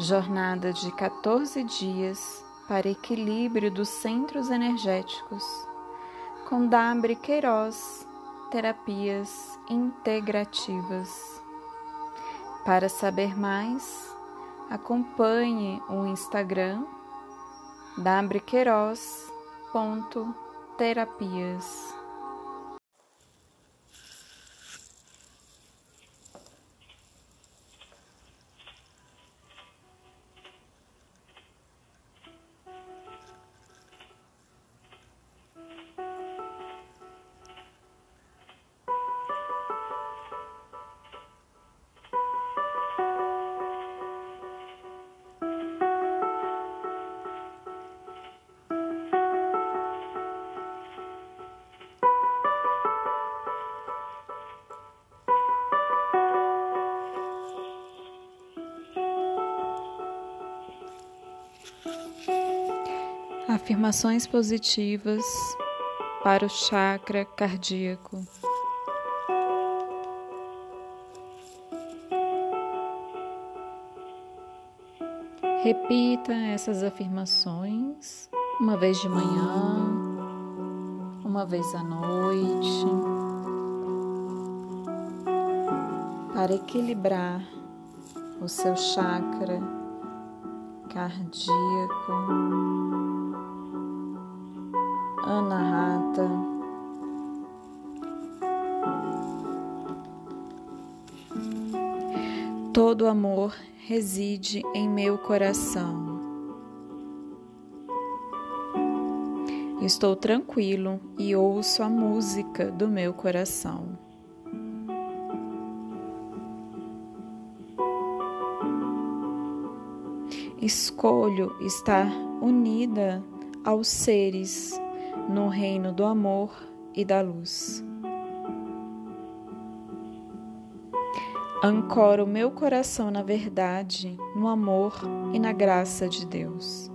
Jornada de 14 dias para equilíbrio dos centros energéticos, com Dabre Queiroz, Terapias Integrativas. Para saber mais, acompanhe o Instagram dabrequeiroz.terapias. Afirmações positivas para o chakra cardíaco. Repita essas afirmações uma vez de manhã, uma vez à noite, para equilibrar o seu chakra cardíaco. Anahata. Todo amor reside em meu coração. Estou tranquilo e ouço a música do meu coração. Escolho estar unida aos seres no reino do amor e da luz. Ancoro meu coração na verdade, no amor e na graça de Deus.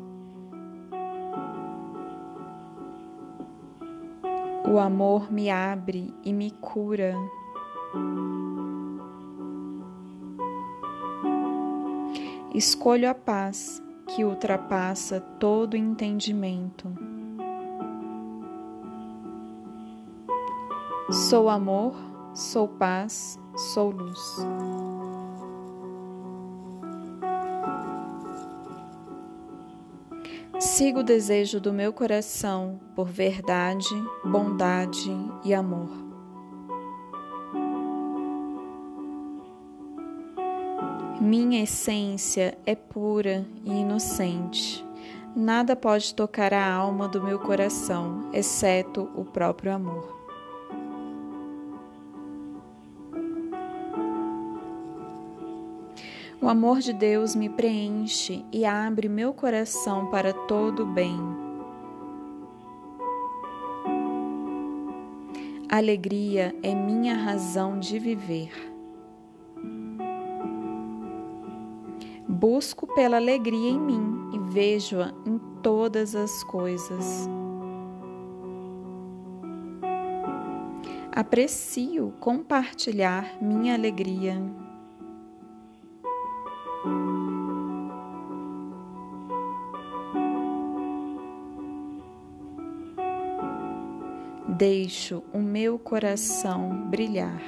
O amor me abre e me cura. Escolho a paz que ultrapassa todo entendimento. Sou amor, sou paz, sou luz. Sigo o desejo do meu coração por verdade, bondade e amor. Minha essência é pura e inocente. Nada pode tocar a alma do meu coração, exceto o próprio amor. O amor de Deus me preenche e abre meu coração para todo o bem. Alegria é minha razão de viver. Busco pela alegria em mim e vejo-a em todas as coisas. Aprecio compartilhar minha alegria. Deixo o meu coração brilhar.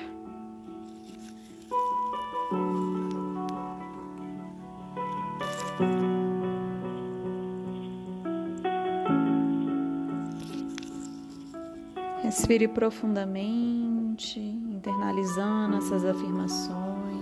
Respire profundamente, internalizando essas afirmações.